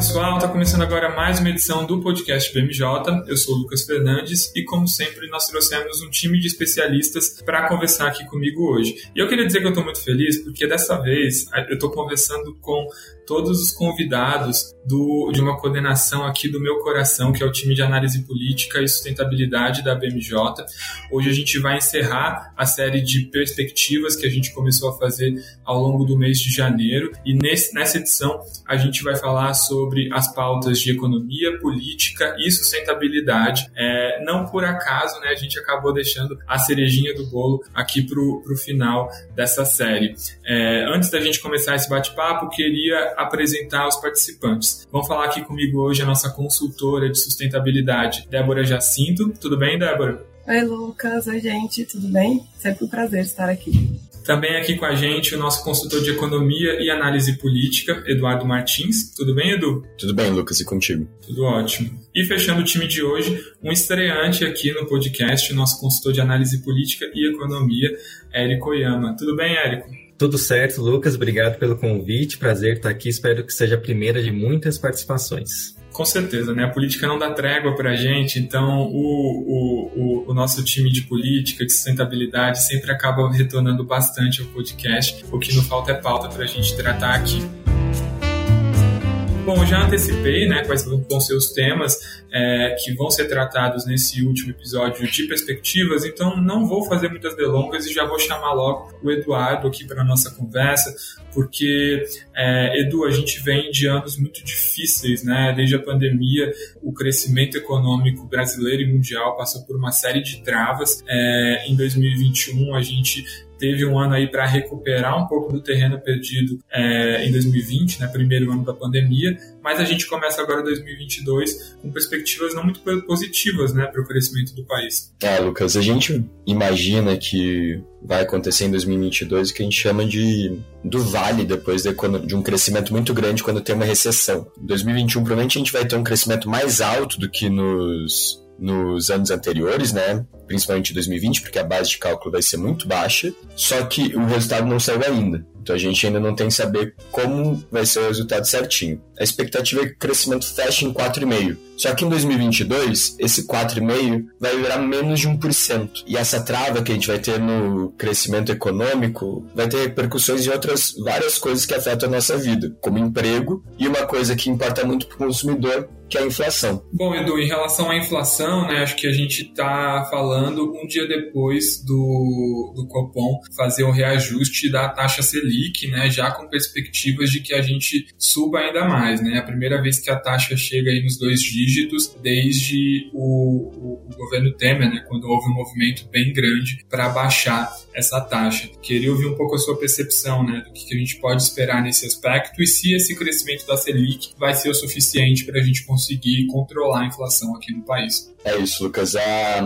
Pessoal, está começando agora mais uma edição do podcast BMJ. Eu sou o Lucas Fernandes e, como sempre, nós trouxemos um time de especialistas para conversar aqui comigo hoje. E eu queria dizer que eu estou muito feliz porque dessa vez eu estou conversando com todos os convidados do, de uma coordenação aqui do meu coração, que é o time de análise política e sustentabilidade da BMJ. Hoje a gente vai encerrar a série de perspectivas que a gente começou a fazer ao longo do mês de janeiro. E nesse, nessa edição a gente vai falar sobre as pautas de economia, política e sustentabilidade. É, não por acaso, né, a gente acabou deixando a cerejinha do bolo aqui para o final dessa série. É, antes da gente começar esse bate-papo, queria apresentar os participantes. Vão falar aqui comigo hoje a nossa consultora de sustentabilidade, Débora Jacinto. Tudo bem, Débora? Oi, Lucas. Oi, gente. Tudo bem? Sempre um prazer estar aqui. Também aqui com a gente o nosso consultor de economia e análise política, Eduardo Martins. Tudo bem, Edu? Tudo bem, Lucas, e contigo? Tudo ótimo. E fechando o time de hoje, um estreante aqui no podcast, o nosso consultor de análise política e economia, Érico Oyama. Tudo bem, Érico? Tudo certo, Lucas. Obrigado pelo convite. Prazer estar aqui. Espero que seja a primeira de muitas participações. Com certeza, né? A política não dá trégua para a gente, então o, o, o, nosso time de política, de sustentabilidade, sempre acaba retornando bastante ao podcast. O que não falta é pauta para a gente tratar aqui. Bom, já antecipei né, quais vão ser os temas é, que vão ser tratados nesse último episódio de perspectivas, então não vou fazer muitas delongas e já vou chamar logo o Eduardo aqui para a nossa conversa, porque, é, Edu, a gente vem de anos muito difíceis, né? Desde a pandemia, o crescimento econômico brasileiro e mundial passou por uma série de travas. É, em 2021, a gente teve um ano aí para recuperar um pouco do terreno perdido é, em 2020, né, primeiro ano da pandemia, mas a gente começa agora 2022 com perspectivas não muito positivas né, para o crescimento do país. É, Lucas, a gente imagina que vai acontecer em 2022 o que a gente chama de do vale depois de, de um crescimento muito grande quando tem uma recessão. Em 2021 provavelmente a gente vai ter um crescimento mais alto do que nos nos anos anteriores, né? Principalmente em 2020, porque a base de cálculo vai ser muito baixa. Só que o resultado não saiu ainda. Então a gente ainda não tem que saber como vai ser o resultado certinho. A expectativa é que o crescimento feche em 4,5%. Só que em 2022, esse 4,5% vai virar menos de 1%. E essa trava que a gente vai ter no crescimento econômico vai ter repercussões em outras várias coisas que afetam a nossa vida, como emprego e uma coisa que importa muito para o consumidor, que é a inflação. Bom, Edu, em relação à inflação, né, acho que a gente está falando um dia depois do, do Copom fazer o reajuste da taxa Selic, né, já com perspectivas de que a gente suba ainda mais. Né? A primeira vez que a taxa chega aí nos dois dígitos desde o, o, o governo Temer, né, quando houve um movimento bem grande para baixar essa taxa. Queria ouvir um pouco a sua percepção né, do que, que a gente pode esperar nesse aspecto e se esse crescimento da Selic vai ser o suficiente para a gente conseguir conseguir controlar a inflação aqui no país. É isso, Lucas. A,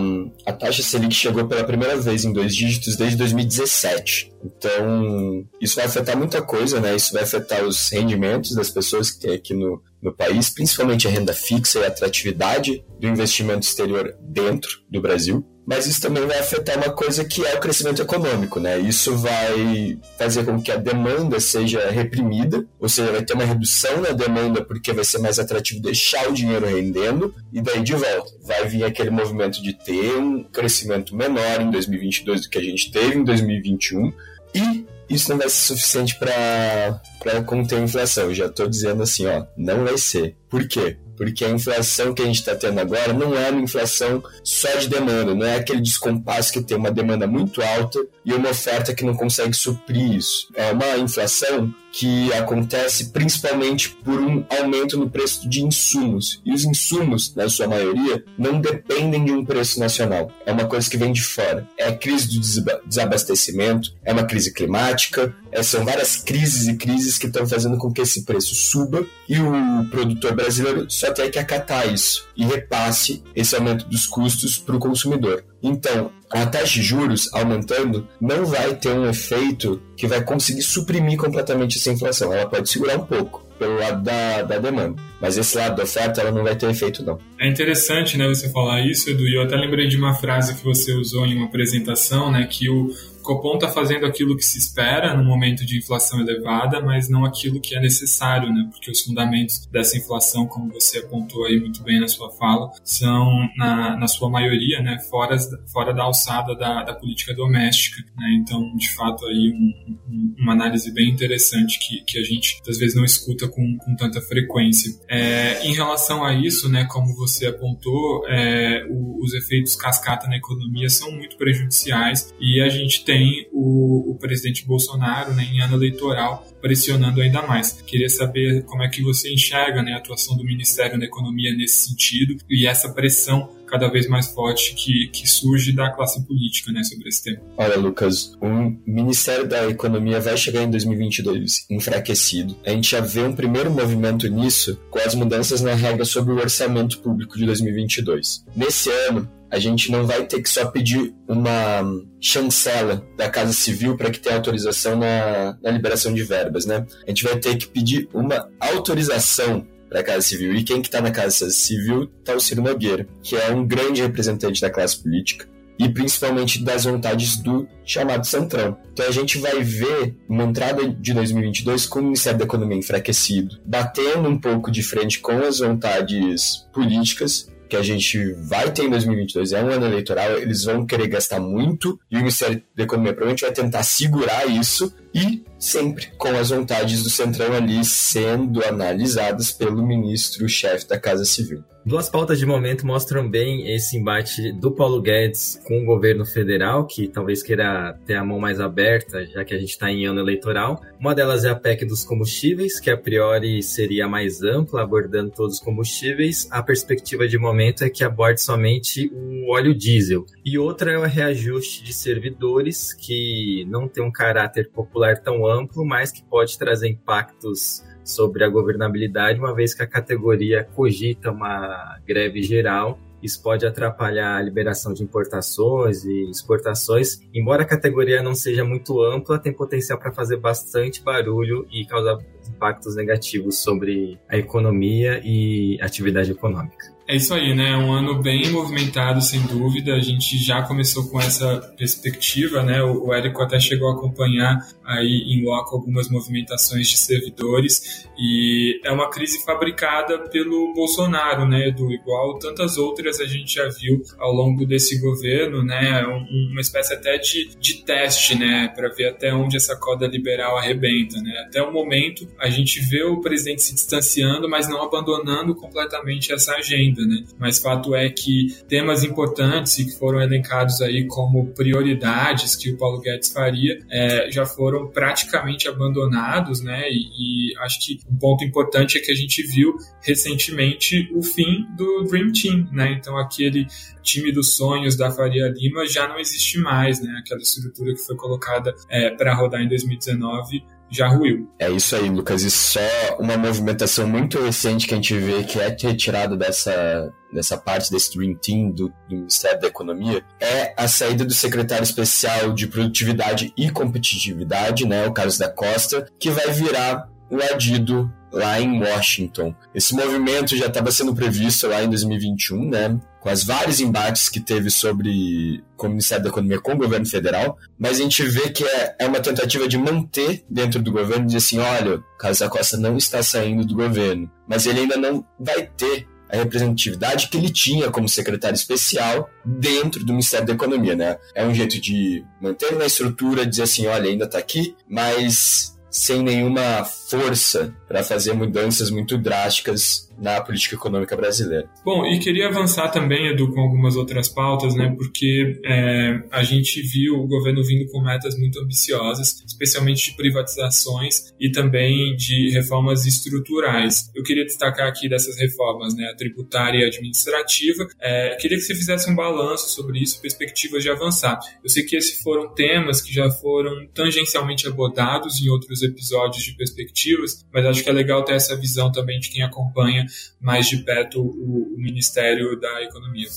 a taxa Selic chegou pela primeira vez em dois dígitos desde 2017. Então, isso vai afetar muita coisa, né? Isso vai afetar os rendimentos das pessoas que tem aqui no, no país, principalmente a renda fixa e a atratividade do investimento exterior dentro do Brasil mas isso também vai afetar uma coisa que é o crescimento econômico, né? Isso vai fazer com que a demanda seja reprimida, ou seja, vai ter uma redução na demanda porque vai ser mais atrativo deixar o dinheiro rendendo e daí de volta vai vir aquele movimento de ter um crescimento menor em 2022 do que a gente teve em 2021 e isso não vai ser suficiente para conter a inflação. Eu já estou dizendo assim, ó, não vai ser. Por quê? Porque a inflação que a gente está tendo agora não é uma inflação só de demanda, não é aquele descompasso que tem uma demanda muito alta e uma oferta que não consegue suprir isso. É uma inflação que acontece principalmente por um aumento no preço de insumos. E os insumos, na sua maioria, não dependem de um preço nacional. É uma coisa que vem de fora. É a crise do desabastecimento, é uma crise climática, é, são várias crises e crises que estão fazendo com que esse preço suba e o produtor brasileiro só tem que acatar isso e repasse esse aumento dos custos para o consumidor. Então, a taxa de juros aumentando não vai ter um efeito que vai conseguir suprimir completamente essa inflação. Ela pode segurar um pouco, pelo lado da, da demanda. Mas esse lado da oferta ela não vai ter efeito, não. É interessante né, você falar isso, Edu, e eu até lembrei de uma frase que você usou em uma apresentação, né, que o Copom está fazendo aquilo que se espera no momento de inflação elevada, mas não aquilo que é necessário, né? Porque os fundamentos dessa inflação, como você apontou aí muito bem na sua fala, são, na, na sua maioria, né, fora, fora da alçada da, da política doméstica. Né? Então, de fato, aí um, um, uma análise bem interessante que, que a gente, às vezes, não escuta com, com tanta frequência. É, em relação a isso, né, como você apontou, é, o, os efeitos cascata na economia são muito prejudiciais e a gente tem tem o, o presidente Bolsonaro né, em ano eleitoral pressionando ainda mais. Queria saber como é que você enxerga né, a atuação do Ministério da Economia nesse sentido e essa pressão cada vez mais forte que, que surge da classe política né, sobre esse tema. Olha, Lucas, o Ministério da Economia vai chegar em 2022 enfraquecido. A gente já vê um primeiro movimento nisso com as mudanças na regra sobre o orçamento público de 2022. Nesse ano, a gente não vai ter que só pedir uma chancela da Casa Civil para que tenha autorização na, na liberação de verbas, né? A gente vai ter que pedir uma autorização para a Casa Civil. E quem que está na Casa Civil está o Ciro Nogueira, que é um grande representante da classe política e principalmente das vontades do chamado Centrão. Então a gente vai ver uma entrada de 2022 com o Ministério da Economia enfraquecido, batendo um pouco de frente com as vontades políticas que a gente vai ter em 2022 é um ano eleitoral, eles vão querer gastar muito e o Ministério da Economia provavelmente vai tentar segurar isso e sempre com as vontades do Centrão ali sendo analisadas pelo ministro-chefe da Casa Civil. Duas pautas de momento mostram bem esse embate do Paulo Guedes com o governo federal, que talvez queira ter a mão mais aberta, já que a gente está em ano eleitoral. Uma delas é a PEC dos combustíveis, que a priori seria mais ampla, abordando todos os combustíveis. A perspectiva de momento é que aborde somente o óleo diesel. E outra é o reajuste de servidores, que não tem um caráter popular tão amplo, mas que pode trazer impactos sobre a governabilidade, uma vez que a categoria cogita uma greve geral. Isso pode atrapalhar a liberação de importações e exportações. Embora a categoria não seja muito ampla, tem potencial para fazer bastante barulho e causar impactos negativos sobre a economia e atividade econômica. É isso aí, né? Um ano bem movimentado, sem dúvida. A gente já começou com essa perspectiva, né? O Érico até chegou a acompanhar aí em loco algumas movimentações de servidores e é uma crise fabricada pelo Bolsonaro, né, Edu? Igual tantas outras a gente já viu ao longo desse governo, né? É uma espécie até de, de teste, né? Para ver até onde essa corda liberal arrebenta, né? Até o momento a gente vê o presidente se distanciando, mas não abandonando completamente essa agenda ainda, né? Mas fato é que temas importantes e que foram elencados aí como prioridades que o Paulo Guedes faria é, já foram praticamente abandonados, né? E, e, acho que um ponto importante é que a gente viu recentemente o fim do Dream Team, né? Então aquele time dos sonhos da Faria Lima já não existe mais, né? Aquela estrutura que foi colocada é, para rodar em 2019 já ruiu. É isso aí, Lucas. E só uma movimentação muito recente que a gente vê que é retirada dessa, dessa parte desse Dream Team do, do, Ministério da Economia é a saída do secretário especial de Produtividade e Competitividade, né, o Carlos da Costa, que vai virar o adido lá em Washington. Esse movimento já estava sendo previsto lá em 2021, né? Com as vários embates que teve sobre o Ministério da Economia com o governo federal, mas a gente vê que é, é uma tentativa de manter dentro do governo, dizer assim, olha, o Carlos da Costa não está saindo do governo, mas ele ainda não vai ter a representatividade que ele tinha como secretário especial dentro do Ministério da Economia, né? É um jeito de manter na estrutura, dizer assim, olha, ainda está aqui, mas sem nenhuma força para fazer mudanças muito drásticas na política econômica brasileira. Bom, e queria avançar também, Edu, com algumas outras pautas, né? Porque é, a gente viu o governo vindo com metas muito ambiciosas, especialmente de privatizações e também de reformas estruturais. Eu queria destacar aqui dessas reformas, né? A tributária e administrativa. É, queria que você fizesse um balanço sobre isso, perspectivas de avançar. Eu sei que esses foram temas que já foram tangencialmente abordados em outros episódios de perspectivas, mas acho que é legal ter essa visão também de quem acompanha mais de perto o, o Ministério da Economia.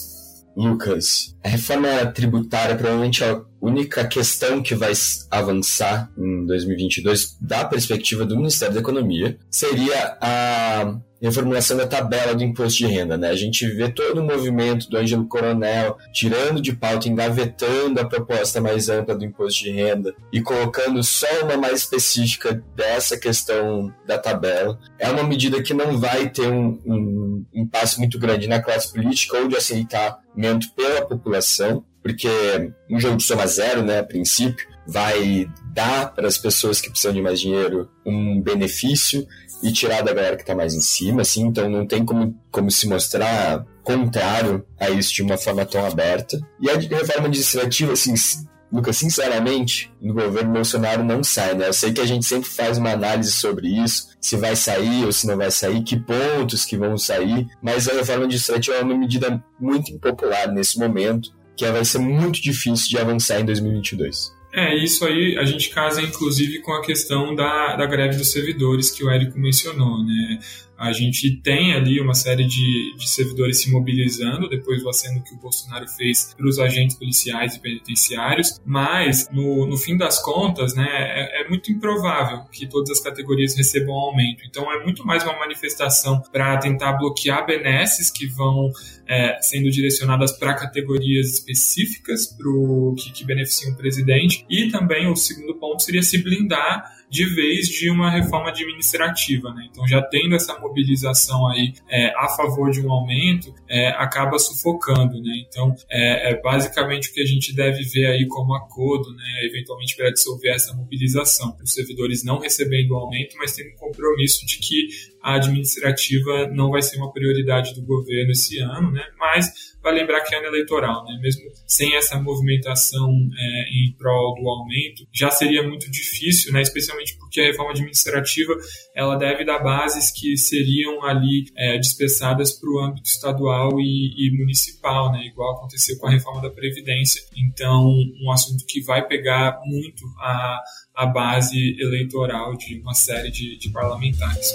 Lucas, a reforma tributária provavelmente é única questão que vai avançar em 2022, da perspectiva do Ministério da Economia, seria a reformulação da tabela do imposto de renda. Né? A gente vê todo o movimento do Ângelo Coronel tirando de pauta, engavetando a proposta mais ampla do imposto de renda e colocando só uma mais específica dessa questão da tabela. É uma medida que não vai ter um, um impasse muito grande na classe política ou de aceitamento pela população, porque um jogo de soma zero, né, a princípio, vai dar para as pessoas que precisam de mais dinheiro um benefício e tirar da galera que está mais em cima, assim, então não tem como, como se mostrar contrário a isso de uma forma tão aberta. E a reforma administrativa, assim, Lucas, sinceramente, no governo Bolsonaro não sai, né? Eu sei que a gente sempre faz uma análise sobre isso, se vai sair ou se não vai sair, que pontos que vão sair, mas a reforma administrativa é uma medida muito impopular nesse momento, que vai ser muito difícil de avançar em 2022. É, isso aí a gente casa inclusive com a questão da, da greve dos servidores que o Érico mencionou, né? A gente tem ali uma série de, de servidores se mobilizando depois do aceno que o Bolsonaro fez para os agentes policiais e penitenciários, mas no, no fim das contas, né, é, é, muito improvável que todas as categorias recebam aumento. Então é muito mais uma manifestação para tentar bloquear benesses que vão é, sendo direcionadas para categorias específicas pro, que, que beneficiam o presidente. E também o segundo ponto seria se blindar de vez de uma reforma administrativa. Né? Então, já tendo essa mobilização aí é, a favor de um aumento, é, acaba sufocando. Né? Então, é, é, basicamente o que a gente deve ver aí como acordo, né? eventualmente para dissolver essa mobilização. Os servidores não recebendo o aumento, mas tendo um compromisso de que a administrativa não vai ser uma prioridade do governo esse ano, né? mas vai lembrar que é ano eleitoral, né? mesmo sem essa movimentação é, em prol do aumento, já seria muito difícil, né? especialmente porque a reforma administrativa ela deve dar bases que seriam ali é, dispersadas para o âmbito estadual e, e, municipal, né? igual aconteceu com a reforma da Previdência. Então, um assunto que vai pegar muito a, a base eleitoral de uma série de, de parlamentares.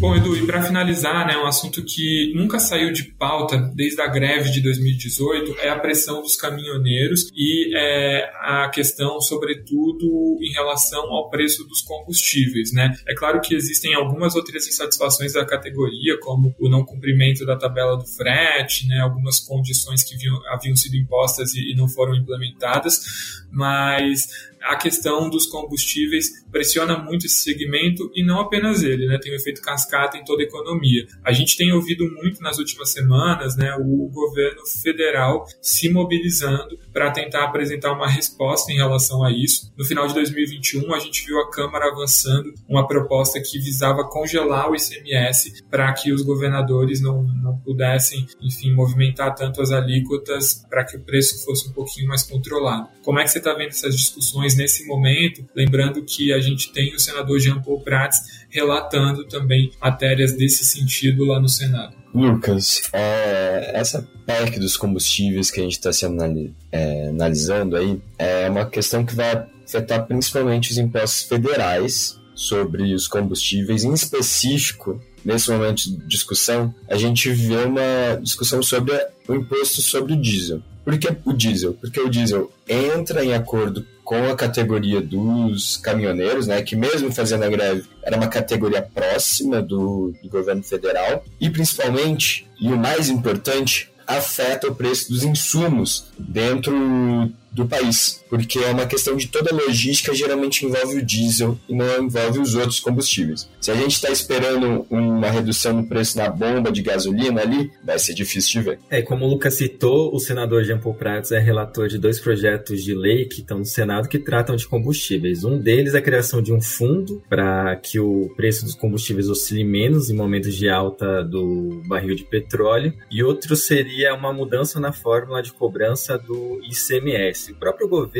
Bom, Edu, e para finalizar, né, um assunto que nunca saiu de pauta desde a greve de 2018 é a pressão dos caminhoneiros e é, a questão, sobretudo, em relação ao preço dos combustíveis. Né? É claro que existem algumas outras insatisfações da categoria, como o não cumprimento da tabela do frete, né, algumas condições que haviam, sido impostas e, e não foram implementadas, mas a questão dos combustíveis pressiona muito esse segmento e não apenas ele, né? Tem um efeito cascata em toda a economia. A gente tem ouvido muito nas últimas semanas, né, o governo federal se mobilizando para tentar apresentar uma resposta em relação a isso. No final de 2021, a gente viu a Câmara avançando uma proposta que visava congelar o ICMS para que os governadores não, não pudessem, enfim, movimentar tanto as alíquotas para que o preço fosse um pouquinho mais controlado. Como é que você está vendo essas discussões nesse momento? Lembrando que a gente tem o senador Jean Paul Prats relatando também matérias desse sentido lá no Senado. Lucas, é, essa PEC dos combustíveis que a gente está se é, analisando aí é uma questão que vai afetar principalmente os impostos federais sobre os combustíveis, em específico, nesse momento de discussão, a gente vê uma discussão sobre o imposto sobre o diesel. Por que o diesel? Porque o diesel entra em acordo com a categoria dos caminhoneiros, né, que mesmo fazendo a greve era uma categoria próxima do, do governo federal, e principalmente, e o mais importante, afeta o preço dos insumos dentro do país, porque é uma questão de toda logística, geralmente envolve o diesel e não envolve os outros combustíveis. Se a gente está esperando uma redução no preço da bomba de gasolina ali, vai ser difícil de ver. É, como o Lucas citou, o senador Jean Paul Prats é relator de dois projetos de lei que estão no Senado que tratam de combustíveis. Um deles é a criação de um fundo para que o preço dos combustíveis oscile menos em momentos de alta do barril de petróleo, e outro seria uma mudança na fórmula de cobrança do ICMS? O próprio governo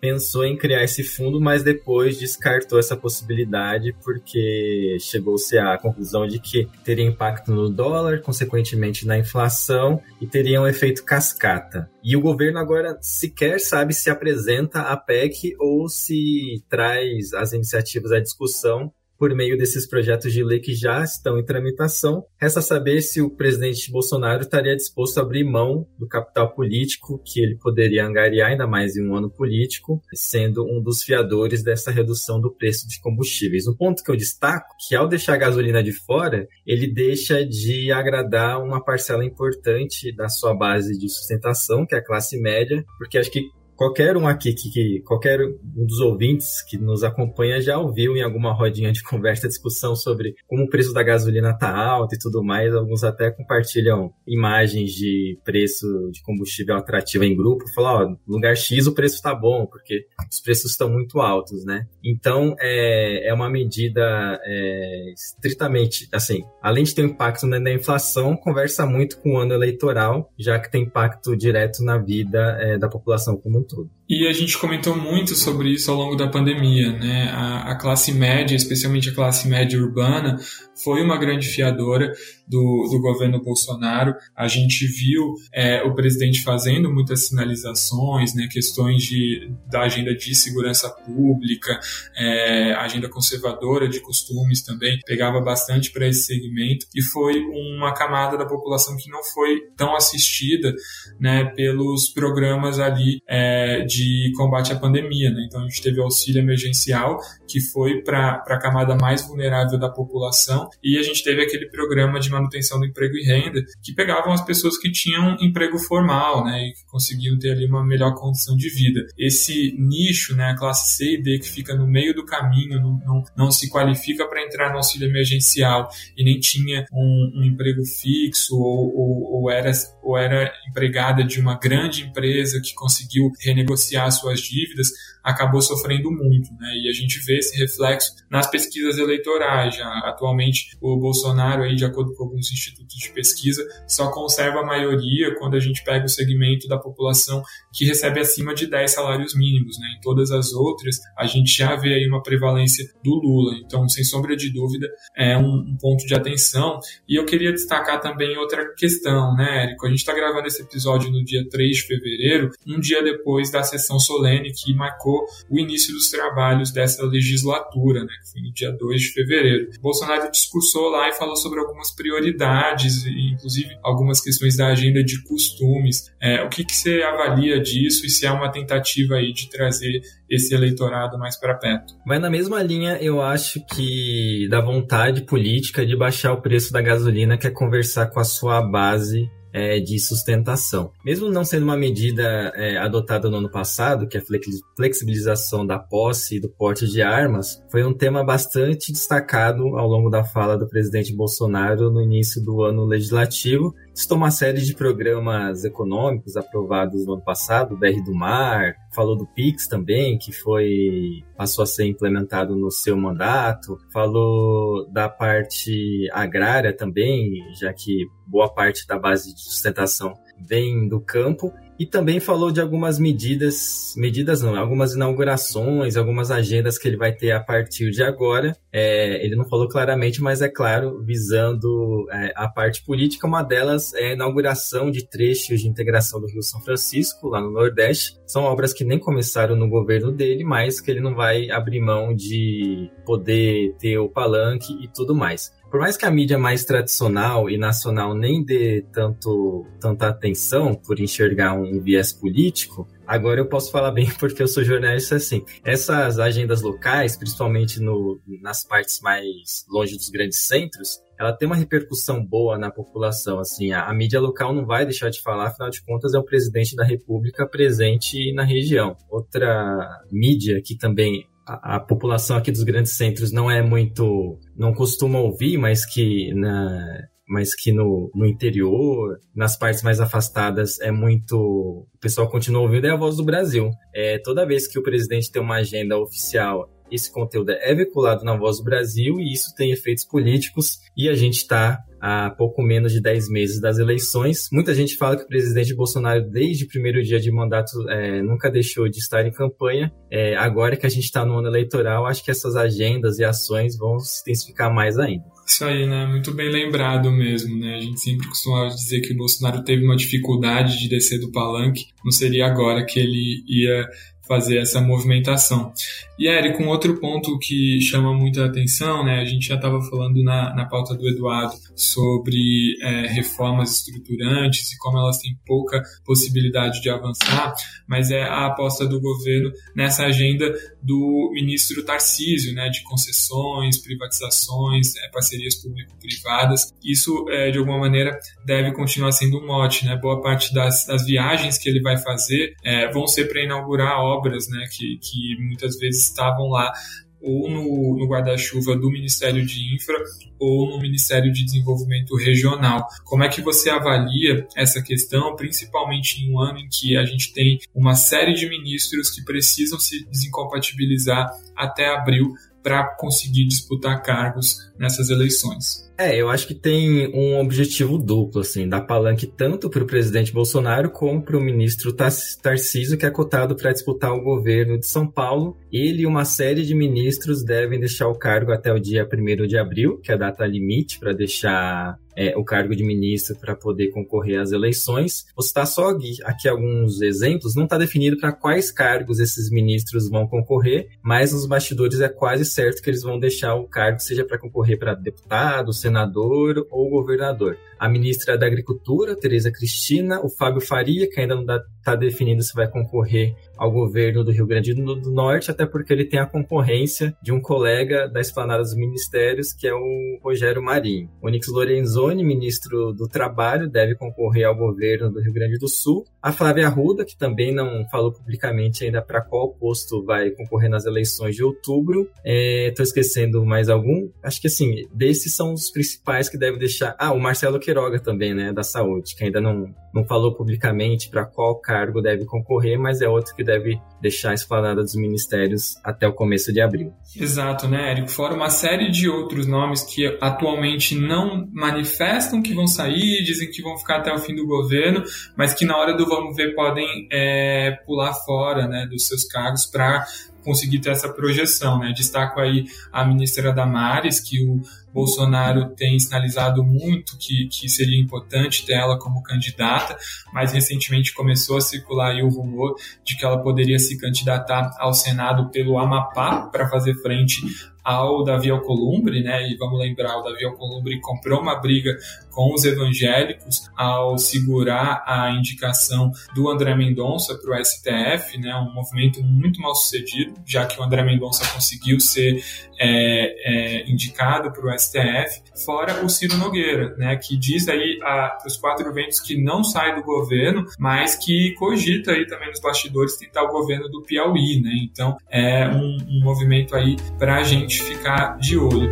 pensou em criar esse fundo, mas depois descartou essa possibilidade porque chegou-se à conclusão de que teria impacto no dólar, consequentemente na inflação e teria um efeito cascata. E o governo agora sequer sabe se apresenta a PEC ou se traz as iniciativas à discussão por meio desses projetos de lei que já estão em tramitação. Resta saber se o presidente Bolsonaro estaria disposto a abrir mão do capital político que ele poderia angariar, ainda mais em um ano político, sendo um dos fiadores dessa redução do preço de combustíveis. Um ponto que eu destaco que ao deixar a gasolina de fora, ele deixa de agradar uma parcela importante da sua base de sustentação, que é a classe média, porque acho que qualquer um aqui, que, que, qualquer um dos ouvintes que nos acompanha já ouviu em alguma rodinha de conversa, discussão sobre como o preço da gasolina tá alto e tudo mais. Alguns até compartilham imagens de preço de combustível atrativo em grupo, falam, ó, lugar X o preço tá bom, porque os preços estão muito altos, né? Então, é, é uma medida é, estritamente, assim, além de ter um impacto na, na, inflação, conversa muito com o ano eleitoral, já que tem impacto direto na vida é, da população como um todo. E a gente comentou muito sobre isso ao longo da pandemia, né? A, a, classe média, especialmente a classe média urbana, foi uma grande fiadora do, do governo Bolsonaro. A gente viu é, o presidente fazendo muitas sinalizações, né? Questões de, da agenda de segurança pública, é, agenda conservadora de costumes também, pegava bastante para esse segmento e foi uma camada da população que não foi tão assistida, né? Pelos programas ali é, de de combate à pandemia. Né? Então, a gente teve auxílio emergencial, que foi para a camada mais vulnerável da população, e a gente teve aquele programa de manutenção do emprego e renda, que pegavam as pessoas que tinham emprego formal né? e que conseguiam ter ali uma melhor condição de vida. Esse nicho, né, a classe C e D, que fica no meio do caminho, não, não, não se qualifica para entrar no auxílio emergencial e nem tinha um, um emprego fixo ou, ou, ou, era, ou era empregada de uma grande empresa que conseguiu renegociar renegociar suas dívidas, acabou sofrendo muito, né? E a gente vê esse reflexo nas pesquisas eleitorais. Já atualmente o Bolsonaro aí, de acordo com alguns institutos de pesquisa, só conserva a maioria quando a gente pega o segmento da população que recebe acima de 10 salários mínimos, né? Em todas as outras, a gente já vê aí uma prevalência do Lula. Então, sem sombra de dúvida, é um, ponto de atenção. E eu queria destacar também outra questão, né, Érico? A gente está gravando esse episódio no dia 3 de fevereiro, um dia depois da sessão solene que marcou o início dos trabalhos dessa legislatura, né, que foi no dia 2 de fevereiro. Bolsonaro discursou lá e falou sobre algumas prioridades, inclusive algumas questões da agenda de costumes. É, o que, que você avalia disso e se é uma tentativa aí de trazer esse eleitorado mais para perto? Mas na mesma linha, eu acho que da vontade política de baixar o preço da gasolina, quer conversar com a sua base é, de sustentação. Mesmo não sendo uma medida é, adotada no ano passado, que é a flexibilização da posse e do porte de armas, foi um tema bastante destacado ao longo da fala do presidente Bolsonaro no início do ano legislativo. Citou uma série de programas econômicos aprovados no ano passado, o BR do Mar, falou do Pix também, que foi passou a ser implementado no seu mandato, falou da parte agrária também, já que boa parte da base de sustentação vem do campo e também falou de algumas medidas, medidas não, algumas inaugurações, algumas agendas que ele vai ter a partir de agora. É, ele não falou claramente, mas é claro, visando é, a parte política, uma delas é a inauguração de trechos de integração do Rio São Francisco, lá no Nordeste. São obras que nem começaram no governo dele, mas que ele não vai abrir mão de poder ter o palanque e tudo mais por mais que a mídia mais tradicional e nacional nem dê tanto, tanta atenção por enxergar um viés político, agora eu posso falar bem porque eu sou jornalista assim. Essas agendas locais, principalmente no, nas partes mais longe dos grandes centros, ela tem uma repercussão boa na população. Assim, a, a, mídia local não vai deixar de falar, afinal de contas, é o presidente da República presente na região. Outra mídia que também a, população aqui dos grandes centros não é muito. não costuma ouvir, mas que na, mas que no, no interior, nas partes mais afastadas, é muito. O pessoal continua ouvindo, é a voz do Brasil. É, toda vez que o presidente tem uma agenda oficial, esse conteúdo é veiculado na Voz do Brasil e isso tem efeitos políticos e a gente está há pouco menos de 10 meses das eleições. Muita gente fala que o presidente Bolsonaro, desde o primeiro dia de mandato, é, nunca deixou de estar em campanha. É, agora que a gente está no ano eleitoral, acho que essas agendas e ações vão se intensificar mais ainda. Isso aí, né? Muito bem lembrado mesmo, né? A gente sempre costumava dizer que o Bolsonaro teve uma dificuldade de descer do palanque. Não seria agora que ele ia fazer essa movimentação. E, Érico, um outro ponto que chama muita atenção, né, a gente já estava falando na, na pauta do Eduardo sobre é, reformas estruturantes e como elas têm pouca possibilidade de avançar, mas é a aposta do governo nessa agenda do ministro Tarcísio, né, de concessões, privatizações, é, parcerias público-privadas. Isso, é, de alguma maneira, deve continuar sendo um mote. Né? Boa parte das, das viagens que ele vai fazer é, vão ser para inaugurar obras né, que, que muitas vezes estavam lá ou no, no guarda-chuva do Ministério de Infra ou no Ministério de Desenvolvimento Regional. Como é que você avalia essa questão, principalmente em um ano em que a gente tem uma série de ministros que precisam se desincompatibilizar até abril para conseguir disputar cargos nessas eleições? É, eu acho que tem um objetivo duplo, assim, dar palanque tanto para o presidente Bolsonaro como para o ministro Tarcísio, que é cotado para disputar o governo de São Paulo. Ele e uma série de ministros devem deixar o cargo até o dia 1 de abril, que é a data limite para deixar é, o cargo de ministro para poder concorrer às eleições. Vou citar só aqui alguns exemplos. Não está definido para quais cargos esses ministros vão concorrer, mas nos bastidores é quase certo que eles vão deixar o cargo, seja para concorrer para deputado, senador ou governador. A ministra da Agricultura, Tereza Cristina, o Fábio Faria, que ainda não está definindo se vai concorrer ao governo do Rio Grande do Norte, até porque ele tem a concorrência de um colega da esplanada dos ministérios, que é o Rogério Marinho. O Nix Lorenzoni, ministro do Trabalho, deve concorrer ao governo do Rio Grande do Sul. A Flávia Arruda, que também não falou publicamente ainda para qual posto vai concorrer nas eleições de outubro. Estou é, esquecendo mais algum? Acho que assim, desses são os principais que devem deixar. Ah, o Marcelo Queiroga também, né, da saúde, que ainda não, não falou publicamente para qual cargo deve concorrer, mas é outro que deve deixar esplanada dos ministérios até o começo de abril. Exato, né, Érico? Fora uma série de outros nomes que atualmente não manifestam que vão sair, dizem que vão ficar até o fim do governo, mas que na hora do vamos ver podem é, pular fora né, dos seus cargos para conseguir ter essa projeção. Né? Destaco aí a ministra Damares, que o Bolsonaro tem sinalizado muito que, que seria importante ter ela como candidata, mas recentemente começou a circular o rumor de que ela poderia se candidatar ao Senado pelo Amapá para fazer frente ao Davi Alcolumbre, né? E vamos lembrar, o Davi Alcolumbre comprou uma briga com os evangélicos ao segurar a indicação do André Mendonça para o STF, né? Um movimento muito mal sucedido, já que o André Mendonça conseguiu ser é, é, indicado para o STF, fora o Ciro Nogueira, né? Que diz aí para os quatro ventos que não sai do governo, mas que cogita aí também nos bastidores tentar o governo do Piauí, né? Então é um, um movimento aí para a gente ficar de olho.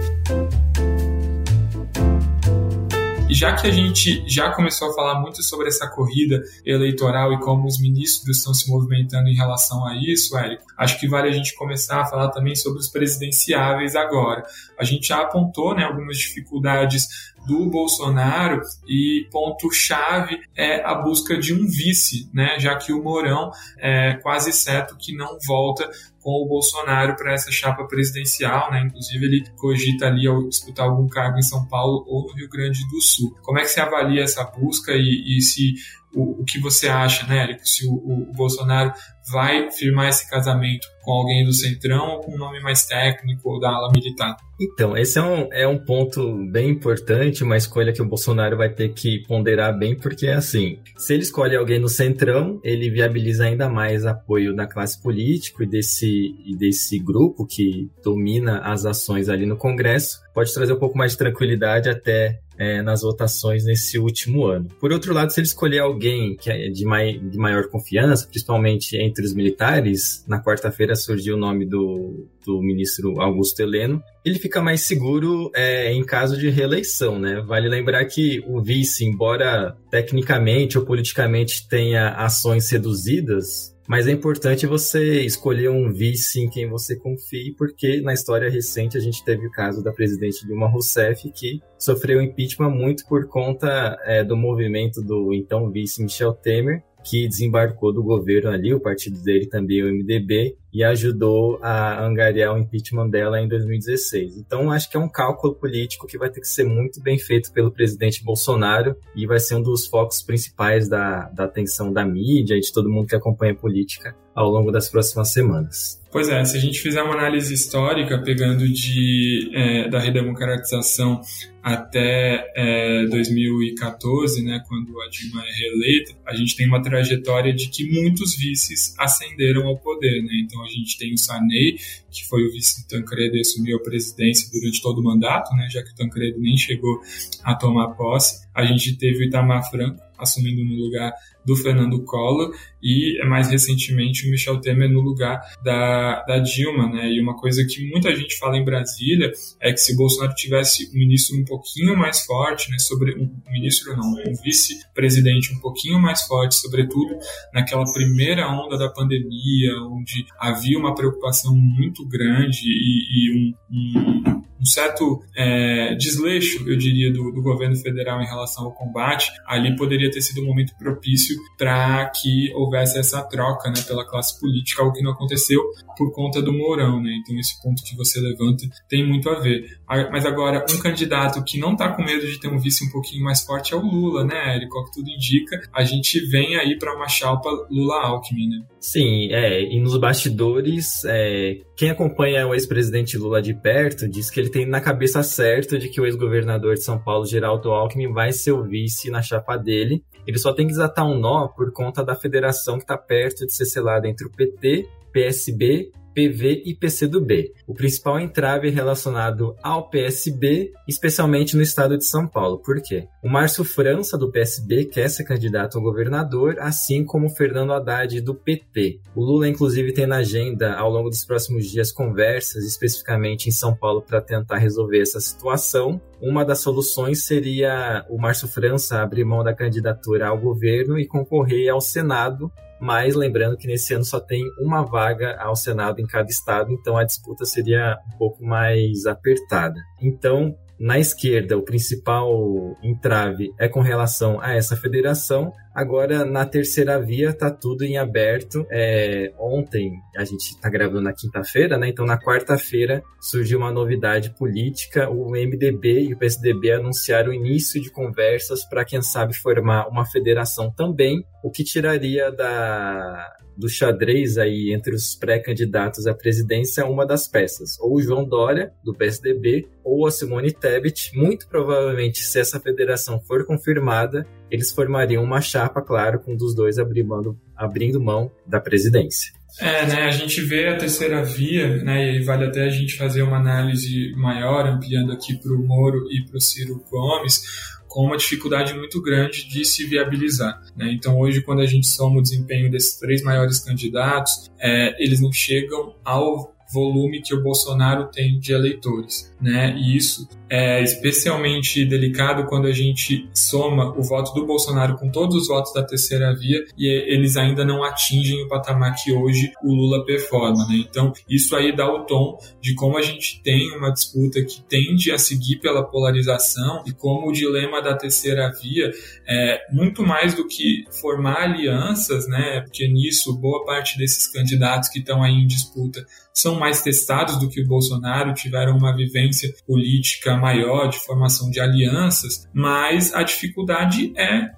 E já que a gente já começou a falar muito sobre essa corrida eleitoral e como os ministros estão se movimentando em relação a isso, Érico, acho que vale a gente começar a falar também sobre os presidenciáveis agora. A gente já apontou né, algumas dificuldades do Bolsonaro e ponto-chave é a busca de um vice, né, já que o Mourão é quase certo que não volta com o Bolsonaro para essa chapa presidencial, né? Inclusive ele cogita ali disputar algum cargo em São Paulo ou no Rio Grande do Sul. Como é que você avalia essa busca e, e se o, o, que você acha, né, Érico? Se o, o, Bolsonaro vai firmar esse casamento com alguém do Centrão ou com um nome mais técnico ou da ala militar? Então, esse é um, é um ponto bem importante, uma escolha que o Bolsonaro vai ter que ponderar bem, porque é assim, se ele escolhe alguém no Centrão, ele viabiliza ainda mais apoio da classe política e desse, e desse grupo que domina as ações ali no Congresso, pode trazer um pouco mais de tranquilidade até é, nas votações nesse último ano. Por outro lado, se ele escolher alguém que é de, mai, de maior confiança, principalmente entre os militares, na quarta-feira surgiu o nome do, do ministro Augusto Heleno, ele fica mais seguro é, em caso de reeleição, né? Vale lembrar que o vice, embora tecnicamente ou politicamente tenha ações reduzidas, mas é importante você escolher um vice em quem você confie, porque na história recente a gente teve o caso da presidente Dilma Rousseff, que sofreu impeachment muito por conta é, do movimento do então vice Michel Temer, que desembarcou do governo ali, o partido dele também, o MDB, e ajudou a angariar o impeachment dela em 2016. Então, acho que é um cálculo político que vai ter que ser muito bem feito pelo presidente Bolsonaro e vai ser um dos focos principais da, da atenção da mídia e de todo mundo que acompanha política ao longo das próximas semanas. Pois é, se a gente fizer uma análise histórica, pegando de, é, da redemocratização até é, 2014, né, quando a Dilma é reeleita, a gente tem uma trajetória de que muitos vices ascenderam ao poder. Né? Então a gente tem o Sarney, que foi o vice do Tancredo e assumiu a presidência durante todo o mandato, né, já que o Tancredo nem chegou a tomar posse. A gente teve o Itamar Franco assumindo no lugar do Fernando Collor e mais recentemente o Michel Temer no lugar da, da Dilma, né? E uma coisa que muita gente fala em Brasília é que se Bolsonaro tivesse um ministro um pouquinho mais forte, né, sobre um ministro não, um vice-presidente um pouquinho mais forte, sobretudo naquela primeira onda da pandemia, onde havia uma preocupação muito grande e, e um, um um certo é, desleixo, eu diria, do, do, governo federal em relação ao combate, ali poderia ter sido um momento propício para que houvesse essa troca né, pela classe política, algo que não aconteceu por conta do Mourão. Né? Então, esse ponto que você levanta tem muito a ver. Mas agora, um candidato que não está com medo de ter um vice um pouquinho mais forte é o Lula, né, Érico? Que tudo indica, a gente vem aí para uma chapa Lula-Alckmin, né? Sim, é, e nos bastidores, é, quem acompanha o ex-presidente Lula de perto diz que ele tem na cabeça certa de que o ex-governador de São Paulo, Geraldo Alckmin, vai ser o vice na chapa dele. Ele só tem que desatar um nó por conta da federação que está perto de ser selada entre o PT, PSB PV e PCdoB. O principal entrave relacionado ao PSB, especialmente no estado de São Paulo. Por quê? O Márcio França, do PSB, quer ser candidato ao governador, assim como o Fernando Haddad, do PT. O Lula, inclusive, tem na agenda, ao longo dos próximos dias, conversas, especificamente em São Paulo, para tentar resolver essa situação. Uma das soluções seria o Márcio França abrir mão da candidatura ao governo e concorrer ao Senado mas lembrando que nesse ano só tem uma vaga ao Senado em cada estado, então a disputa seria um pouco mais apertada. Então, na esquerda, o principal entrave é com relação a essa federação. Agora, na terceira via, tá tudo em aberto. É, ontem, a gente está gravando na quinta-feira, né? Então, na quarta-feira, surgiu uma novidade política. O MDB e o PSDB anunciaram o início de conversas para, quem sabe, formar uma federação também, o que tiraria da, do xadrez aí entre os pré-candidatos à presidência uma das peças, ou o João Dória, do PSDB, ou a Simone Tebet. Muito provavelmente, se essa federação for confirmada, eles formariam uma chapa, claro, com um dos dois abrindo, abrindo mão da presidência. É, né, a gente vê a terceira via, né, e vale até a gente fazer uma análise maior, ampliando aqui para o Moro e para o Ciro Gomes, com uma dificuldade muito grande de se viabilizar. Né? Então, hoje, quando a gente soma o desempenho desses três maiores candidatos, é, eles não chegam ao volume que o Bolsonaro tem de eleitores, né? E isso é especialmente delicado quando a gente soma o voto do Bolsonaro com todos os votos da terceira via e eles ainda não atingem o patamar que hoje o Lula performa, né? Então, isso aí dá o tom de como a gente tem uma disputa que tende a seguir pela polarização e como o dilema da terceira via é muito mais do que formar alianças, né? Porque nisso boa parte desses candidatos que estão aí em disputa são mais testados do que o Bolsonaro, tiveram uma vivência política maior de formação de alianças, mas a dificuldade é,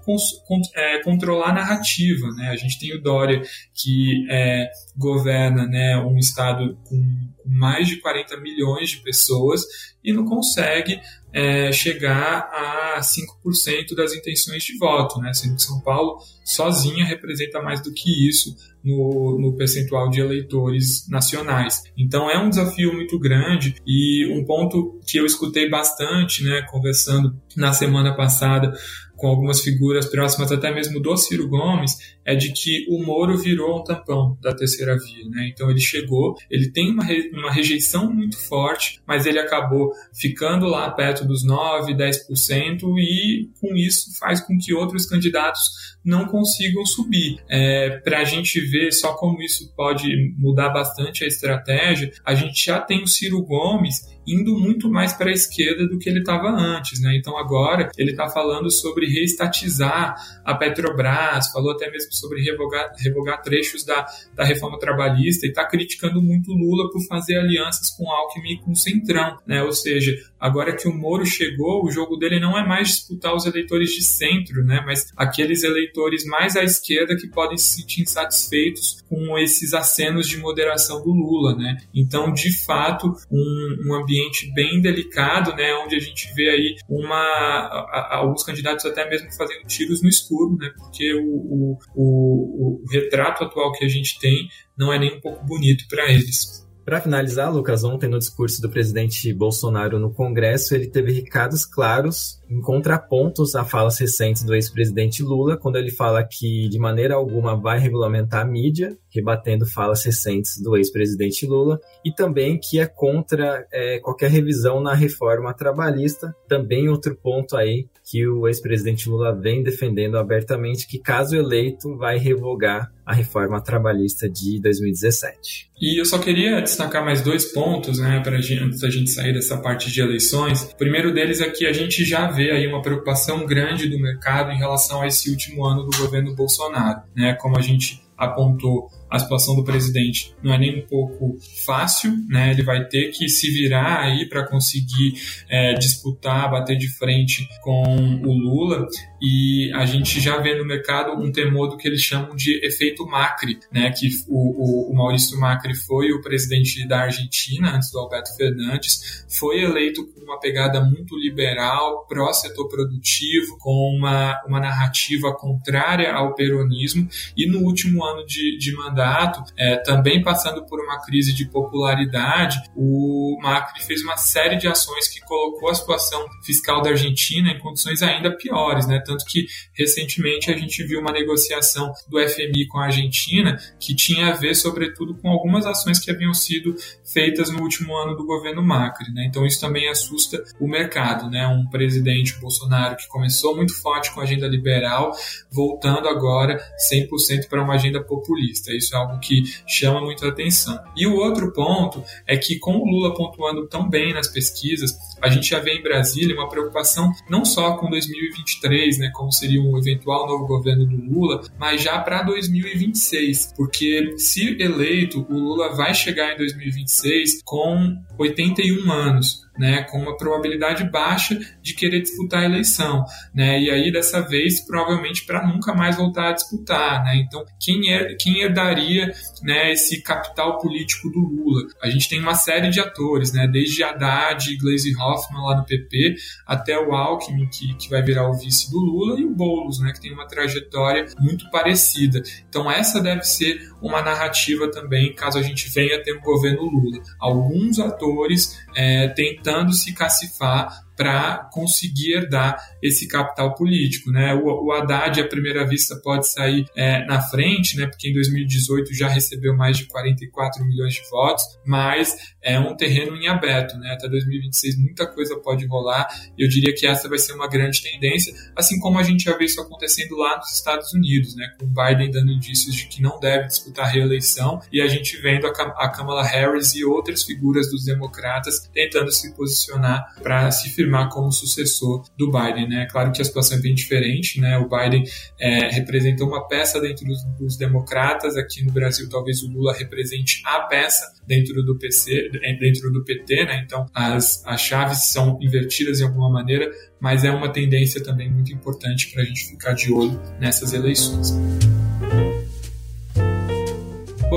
é controlar a narrativa. Né? A gente tem o Dória, que é, governa né, um estado com mais de 40 milhões de pessoas e não consegue é, chegar a 5% das intenções de voto, né? sendo que São Paulo sozinha representa mais do que isso no, no percentual de eleitores nacionais. Então é um desafio muito grande e um ponto que eu escutei bastante, né, conversando na semana passada com algumas figuras próximas até mesmo do Ciro Gomes, é de que o Moro virou um tampão da terceira via. Né? Então ele chegou, ele tem uma, re, uma rejeição muito forte, mas ele acabou ficando lá perto dos 9%, 10% e com isso faz com que outros candidatos não consigam subir. É, Para a gente ver só como isso pode mudar bastante a estratégia, a gente já tem o Ciro Gomes indo muito mais para a esquerda do que ele estava antes, né? Então agora ele está falando sobre reestatizar a Petrobras, falou até mesmo sobre revogar, revogar trechos da, da reforma trabalhista e está criticando muito Lula por fazer alianças com Alckmin e com o Centrão, né? Ou seja, agora que o Moro chegou, o jogo dele não é mais disputar os eleitores de centro, né? Mas aqueles eleitores mais à esquerda que podem se sentir insatisfeitos com esses acenos de moderação do Lula, né? Então, de fato, um, um ambiente bem delicado, né? Onde a gente vê aí uma a, a, alguns candidatos até mesmo fazendo tiros no escuro, né? Porque o, o, o, o retrato atual que a gente tem não é nem um pouco bonito para eles. Para finalizar, Lucas, ontem no discurso do presidente Bolsonaro no Congresso, ele teve recados claros em contrapontos a falas recentes do ex-presidente Lula, quando ele fala que de maneira alguma vai regulamentar a mídia, rebatendo falas recentes do ex-presidente Lula, e também que é contra é, qualquer revisão na reforma trabalhista, também outro ponto aí que o ex-presidente Lula vem defendendo abertamente, que caso eleito vai revogar a reforma trabalhista de 2017. E eu só queria destacar mais dois pontos, né, para antes da gente sair dessa parte de eleições. O primeiro deles é que a gente já vê aí uma preocupação grande do mercado em relação a esse último ano do governo Bolsonaro, né? Como a gente apontou a situação do presidente não é nem um pouco fácil, né? Ele vai ter que se virar aí para conseguir é, disputar, bater de frente com o Lula e a gente já vê no mercado um temor do que eles chamam de efeito Macri, né? Que o, o, o Maurício Macri foi o presidente da Argentina antes do Alberto Fernandes, foi eleito com uma pegada muito liberal, pró-setor produtivo, com uma, uma narrativa contrária ao peronismo e no último ano de, de mandato mandato, é, também passando por uma crise de popularidade, o Macri fez uma série de ações que colocou a situação fiscal da Argentina em condições ainda piores, né? Tanto que recentemente a gente viu uma negociação do FMI com a Argentina que tinha a ver, sobretudo, com algumas ações que haviam sido feitas no último ano do governo Macri, né? Então isso também assusta o mercado, né? Um presidente Bolsonaro que começou muito forte com a agenda liberal, voltando agora 100% para uma agenda populista. Isso isso é algo que chama muito atenção. E o outro ponto é que, com o Lula pontuando tão bem nas pesquisas, a gente já vê em Brasília uma preocupação não só com 2023, né, como seria um eventual novo governo do Lula, mas já para 2026, porque se eleito, o Lula vai chegar em 2026 com 81 anos né, com uma probabilidade baixa de querer disputar a eleição, né, e aí dessa vez provavelmente para nunca mais voltar a disputar, né, então quem, é, quem herdaria, né, esse capital político do Lula? A gente tem uma série de atores, né, desde Haddad e Gleisi Hoffmann lá no PP, até o Alckmin, que, que vai virar o vice do Lula, e o Boulos, né, que tem uma trajetória muito parecida. Então essa deve ser uma narrativa também, caso a gente venha ter um governo Lula. Alguns atores é, tentando se cacifar para conseguir herdar esse capital político. Né? O, o Haddad, à primeira vista, pode sair é, na frente, né? porque em 2018 já recebeu mais de 44 milhões de votos, mas é um terreno em aberto. Né? Até 2026 muita coisa pode rolar e eu diria que essa vai ser uma grande tendência, assim como a gente já vê isso acontecendo lá nos Estados Unidos, né? com o Biden dando indícios de que não deve disputar reeleição e a gente vendo a, a Kamala Harris e outras figuras dos democratas tentando se posicionar para se firmar como sucessor do Biden. Né? Claro que a situação é bem diferente. Né? O Biden é, representa uma peça dentro dos, dos, democratas. Aqui no Brasil, talvez o Lula represente a peça dentro do PC, dentro do PT. Né? Então, as, as chaves são invertidas em alguma maneira, mas é uma tendência também muito importante para a gente ficar de olho nessas eleições.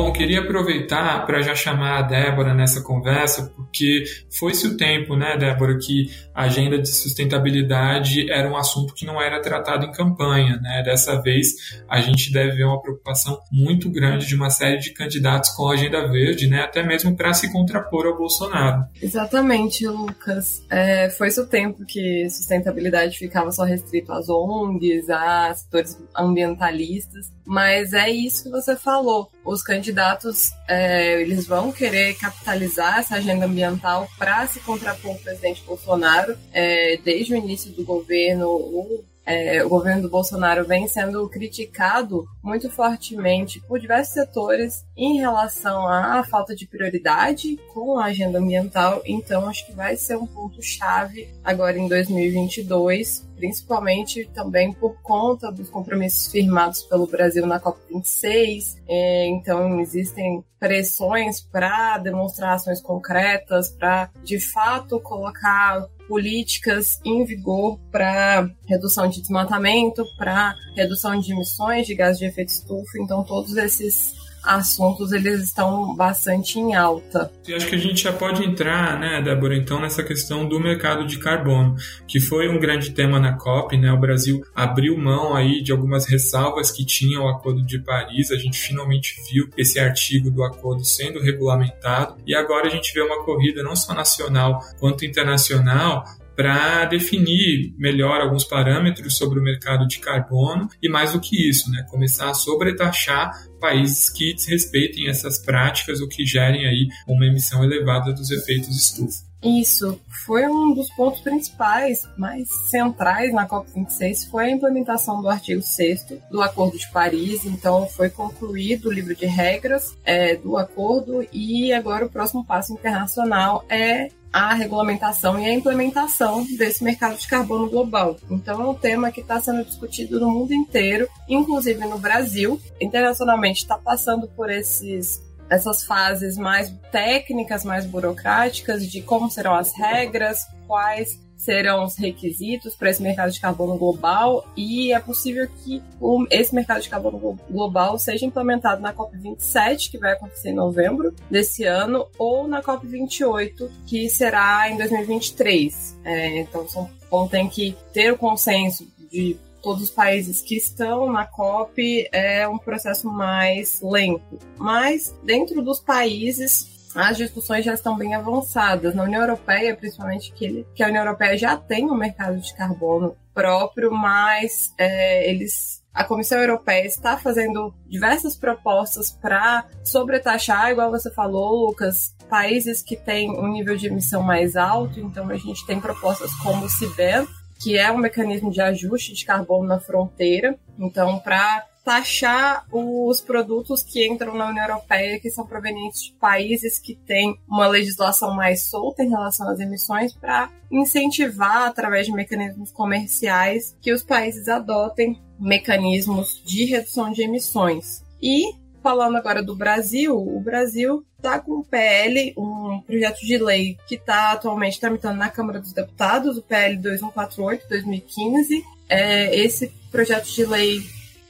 Bom, queria aproveitar para já chamar a Débora nessa conversa, porque foi-se o tempo, né, Débora, que a agenda de sustentabilidade era um assunto que não era tratado em campanha, né? Dessa vez a gente deve ver uma preocupação muito grande de uma série de candidatos com a agenda verde, né, até mesmo para se contrapor ao Bolsonaro. Exatamente, Lucas. É, foi-se o tempo que sustentabilidade ficava só restrito às ONGs, a setores ambientalistas, mas é isso que você falou. Os candidatos é, eles vão querer capitalizar essa agenda ambiental para se contrapor ao presidente Bolsonaro. É, desde o início do governo, o é, o governo do Bolsonaro vem sendo criticado muito fortemente por diversos setores em relação à falta de prioridade com a agenda ambiental. Então, acho que vai ser um ponto chave agora em 2022, principalmente também por conta dos compromissos firmados pelo Brasil na COP26. É, então, existem pressões para demonstrações concretas, para de fato colocar políticas em vigor para redução de desmatamento, para redução de emissões de gás de efeito estufa. Então, todos esses assuntos eles estão bastante em alta. E acho que a gente já pode entrar, né, Débora, então nessa questão do mercado de carbono, que foi um grande tema na COP, né? O Brasil abriu mão aí de algumas ressalvas que tinha o Acordo de Paris. A gente finalmente viu esse artigo do acordo sendo regulamentado e agora a gente vê uma corrida não só nacional quanto internacional para definir melhor alguns parâmetros sobre o mercado de carbono e mais do que isso, né, começar a sobretaxar países que desrespeitem essas práticas ou que gerem aí uma emissão elevada dos efeitos estufa. Isso foi um dos pontos principais, mais centrais na COP26, foi a implementação do artigo 6 do Acordo de Paris. Então, foi concluído o livro de regras é, do acordo e agora o próximo passo internacional é a regulamentação e a implementação desse mercado de carbono global. Então, é um tema que está sendo discutido no mundo inteiro, inclusive no Brasil. Internacionalmente, está passando por esses essas fases mais técnicas, mais burocráticas de como serão as regras, quais serão os requisitos para esse mercado de carbono global e é possível que esse mercado de carbono global seja implementado na COP27, que vai acontecer em novembro desse ano, ou na COP28, que será em 2023. É, então, são, então tem que ter o consenso de todos os países que estão na COP é um processo mais lento. Mas dentro dos países as discussões já estão bem avançadas. Na União Europeia, principalmente, que, que a União Europeia já tem um mercado de carbono próprio, mas é, eles a Comissão Europeia está fazendo diversas propostas para sobretaxar, igual você falou, Lucas, países que têm um nível de emissão mais alto. Então, a gente tem propostas como o CIBEN, que é um mecanismo de ajuste de carbono na fronteira. Então, para taxar os produtos que entram na União Europeia, que são provenientes de países que têm uma legislação mais solta em relação às emissões, para incentivar, através de mecanismos comerciais, que os países adotem mecanismos de redução de emissões. E falando agora do Brasil, o Brasil está com o PL, um projeto de lei que está atualmente tramitando na Câmara dos Deputados, o PL 2148-2015. É, esse projeto de lei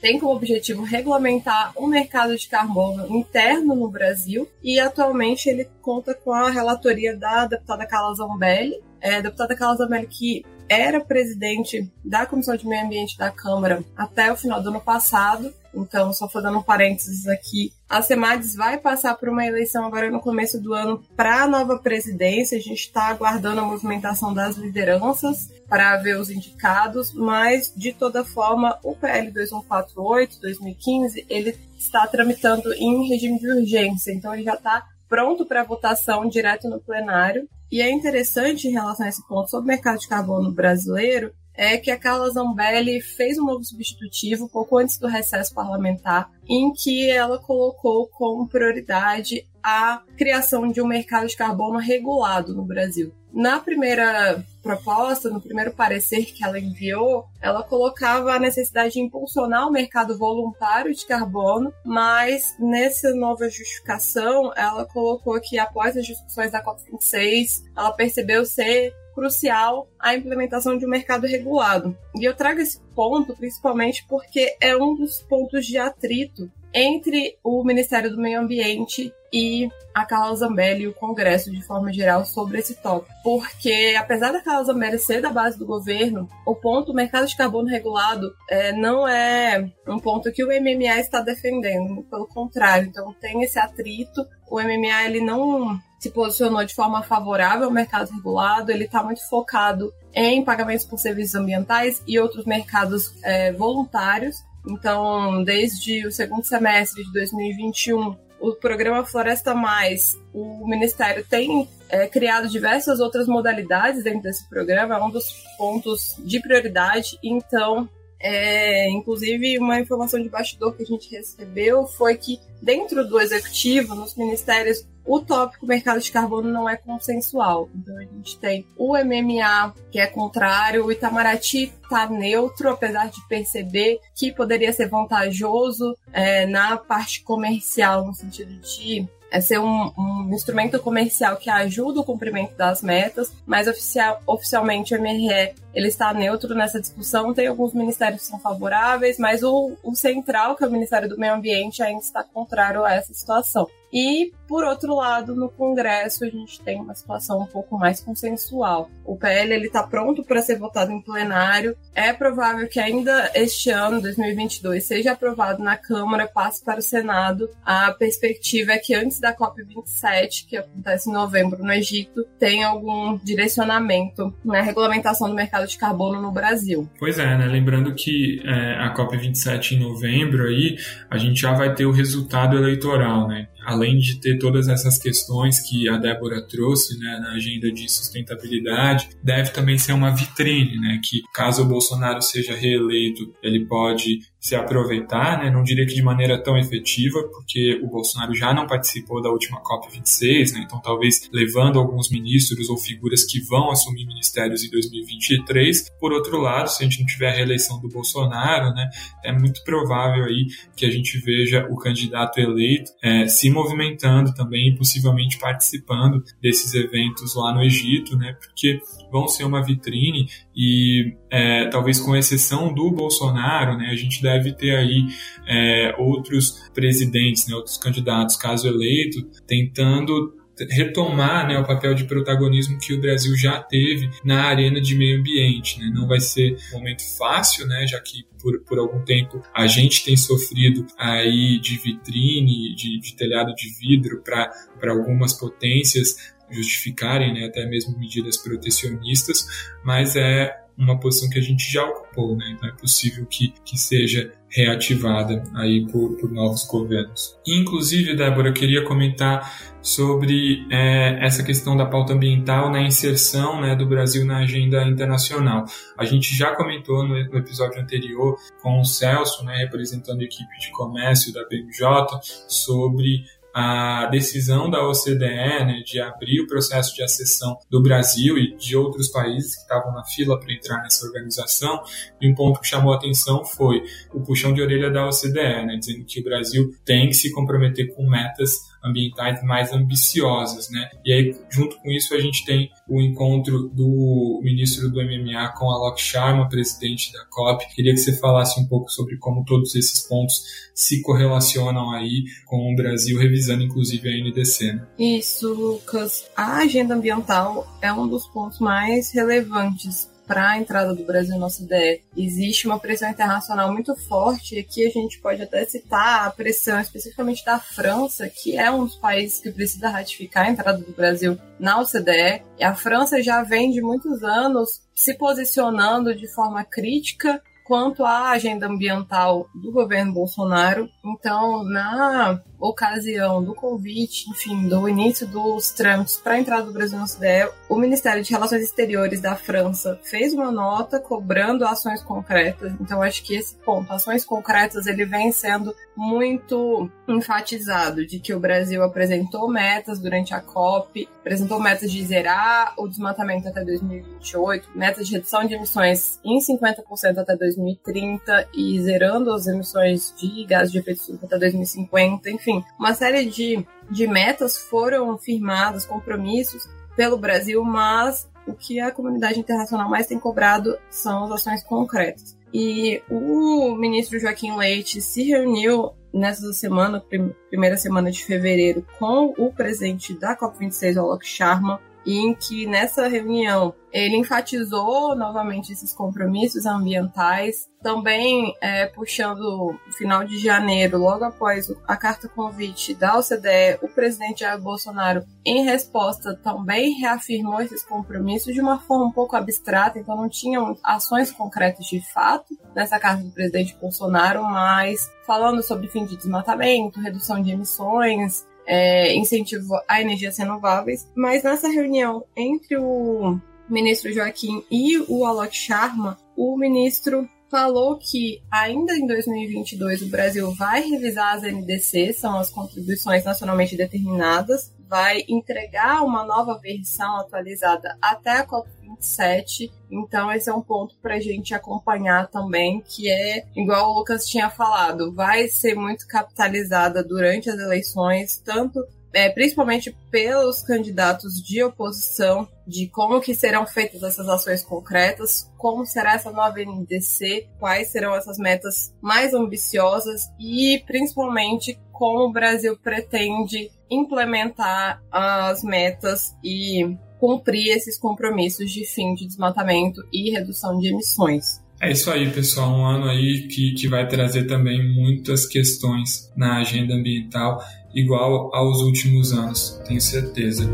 tem como objetivo regulamentar o mercado de carbono interno no Brasil e atualmente ele conta com a relatoria da deputada Carla Zambelli. É, a deputada Carla Zambelli que era presidente da Comissão de Meio Ambiente da Câmara até o final do ano passado então, só for dando um parênteses aqui, a Semades vai passar por uma eleição agora no começo do ano para a nova presidência. A gente está aguardando a movimentação das lideranças para ver os indicados, mas de toda forma, o PL 2148 2015 ele está tramitando em regime de urgência, então ele já está pronto para votação direto no plenário. E é interessante em relação a esse ponto sobre o mercado de carbono brasileiro é que a Carla Zambelli fez um novo substitutivo pouco antes do recesso parlamentar, em que ela colocou como prioridade a criação de um mercado de carbono regulado no Brasil. Na primeira proposta, no primeiro parecer que ela enviou, ela colocava a necessidade de impulsionar o mercado voluntário de carbono, mas nessa nova justificação, ela colocou que após as discussões da COP26, ela percebeu ser crucial a implementação de um mercado regulado. E eu trago esse ponto principalmente porque é um dos pontos de atrito entre o Ministério do Meio Ambiente e a Carla Zambelli e o Congresso de forma geral sobre esse tópico. Porque, apesar da Carla Zambelli ser da base do governo, o ponto mercado de carbono regulado é, não é um ponto que o MMA está defendendo, pelo contrário. Então, tem esse atrito. O MMA ele não se posicionou de forma favorável ao mercado regulado, ele está muito focado em pagamentos por serviços ambientais e outros mercados é, voluntários. Então, desde o segundo semestre de 2021, o programa Floresta Mais, o Ministério tem é, criado diversas outras modalidades dentro desse programa, é um dos pontos de prioridade. Então, é, inclusive, uma informação de bastidor que a gente recebeu foi que, dentro do executivo, nos ministérios, o tópico mercado de carbono não é consensual. Então, a gente tem o MMA, que é contrário, o Itamaraty está neutro, apesar de perceber que poderia ser vantajoso é, na parte comercial, no sentido de é ser um, um, instrumento comercial que ajuda o cumprimento das metas, mas oficial, oficialmente o MRE ele está neutro nessa discussão. Tem alguns ministérios que são favoráveis, mas o, o central, que é o Ministério do Meio Ambiente, ainda está contrário a essa situação. E, por outro lado, no Congresso a gente tem uma situação um pouco mais consensual. O PL ele está pronto para ser votado em plenário. É provável que ainda este ano, 2022, seja aprovado na Câmara, passe para o Senado. A perspectiva é que antes da COP27, que acontece em novembro no Egito, tenha algum direcionamento na regulamentação do mercado de carbono no Brasil. Pois é, né? Lembrando que é, a COP27 em novembro aí, a gente já vai ter o resultado eleitoral, né? Além de ter todas essas questões que a Débora trouxe né, na agenda de sustentabilidade, deve também ser uma vitrine, né, que caso o Bolsonaro seja reeleito, ele pode se aproveitar, né? não diria que de maneira tão efetiva, porque o Bolsonaro já não participou da última COP26, né? então talvez levando alguns ministros ou figuras que vão assumir ministérios em 2023. Por outro lado, se a gente não tiver a reeleição do Bolsonaro, né, é muito provável aí que a gente veja o candidato eleito é, se movimentando também e possivelmente participando desses eventos lá no Egito, né, porque vão ser uma vitrine e é, talvez com exceção do Bolsonaro, né, a gente deve ter aí é, outros presidentes, né, outros candidatos, caso eleito, tentando retomar né, o papel de protagonismo que o Brasil já teve na arena de meio ambiente. Né? Não vai ser um momento fácil, né, já que por, por algum tempo a gente tem sofrido aí de vitrine, de, de telhado de vidro para algumas potências justificarem né, até mesmo medidas protecionistas, mas é uma posição que a gente já ocupou, né? então é possível que, que seja reativada aí por, por novos governos. Inclusive, Débora, eu queria comentar sobre é, essa questão da pauta ambiental na inserção né, do Brasil na agenda internacional. A gente já comentou no, no episódio anterior com o Celso, né, representando a equipe de comércio da BMJ, sobre a decisão da OCDE né, de abrir o processo de acessão do Brasil e de outros países que estavam na fila para entrar nessa organização. E um ponto que chamou a atenção foi o puxão de orelha da OCDE, né, dizendo que o Brasil tem que se comprometer com metas ambientais mais ambiciosas, né? E aí, junto com isso, a gente tem o encontro do ministro do MMA com a Alok Sharma, presidente da COP. Queria que você falasse um pouco sobre como todos esses pontos se correlacionam aí com o Brasil, revisando inclusive a NDC. Né? Isso, Lucas. A agenda ambiental é um dos pontos mais relevantes para a entrada do Brasil na OCDE. Existe uma pressão internacional muito forte, e aqui a gente pode até citar a pressão especificamente da França, que é um dos países que precisa ratificar a entrada do Brasil na OCDE. E a França já vem de muitos anos se posicionando de forma crítica quanto à agenda ambiental do governo Bolsonaro. Então, na ocasião do convite, enfim, do início dos trâmites para a entrada do Brasil na OCDE, o Ministério de Relações Exteriores da França fez uma nota cobrando ações concretas. Então, acho que esse ponto, ações concretas, ele vem sendo muito enfatizado de que o Brasil apresentou metas durante a COP, apresentou metas de zerar o desmatamento até 2028, metas de redução de emissões em 50% até 2030 e zerando as emissões de gases de efeito estufa até 2050, enfim uma série de, de metas foram firmadas, compromissos pelo Brasil, mas o que a comunidade internacional mais tem cobrado são as ações concretas. E o ministro Joaquim Leite se reuniu nessa semana, primeira semana de fevereiro, com o presidente da COP26, Alok Sharma, em que nessa reunião ele enfatizou novamente esses compromissos ambientais, também é, puxando o final de janeiro, logo após a carta convite da OCDE, o presidente Jair Bolsonaro, em resposta, também reafirmou esses compromissos de uma forma um pouco abstrata, então não tinham ações concretas de fato nessa carta do presidente Bolsonaro, mas falando sobre fim de desmatamento, redução de emissões, é, incentivo a energias renováveis. Mas nessa reunião entre o ministro Joaquim e o Alok Sharma, o ministro falou que ainda em 2022 o Brasil vai revisar as NDC, são as contribuições nacionalmente determinadas, vai entregar uma nova versão atualizada até a COP27. Então, esse é um ponto para a gente acompanhar também, que é, igual o Lucas tinha falado, vai ser muito capitalizada durante as eleições, tanto é, principalmente pelos candidatos de oposição, de como que serão feitas essas ações concretas, como será essa nova NDC, quais serão essas metas mais ambiciosas e principalmente como o Brasil pretende implementar as metas e cumprir esses compromissos de fim de desmatamento e redução de emissões. É isso aí, pessoal. Um ano aí que, que vai trazer também muitas questões na agenda ambiental, igual aos últimos anos, tenho certeza.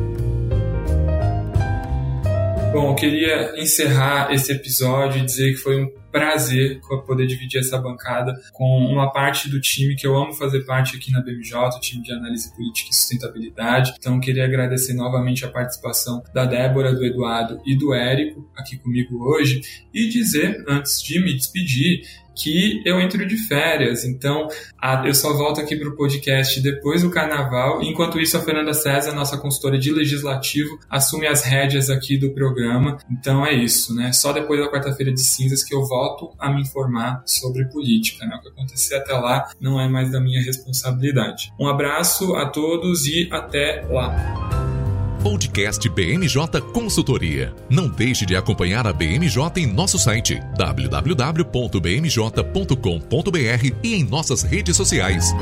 Bom, eu queria encerrar esse episódio e dizer que foi um prazer poder dividir essa bancada com uma parte do time que eu amo fazer parte aqui na BMJ, o time de análise política e sustentabilidade. Então, queria agradecer novamente a participação da Débora, do Eduardo e do Érico aqui comigo hoje e dizer, antes de me despedir, que eu entro de férias. Então, a, eu só volto aqui para o podcast depois do carnaval. Enquanto isso, a Fernanda César, nossa consultora de legislativo, assume as rédeas aqui do programa. Então é isso, né? Só depois da quarta-feira de cinzas que eu volto a me informar sobre política. Né? O que acontecer até lá não é mais da minha responsabilidade. Um abraço a todos e até lá. Podcast BMJ Consultoria. Não deixe de acompanhar a BMJ em nosso site www.bmj.com.br e em nossas redes sociais.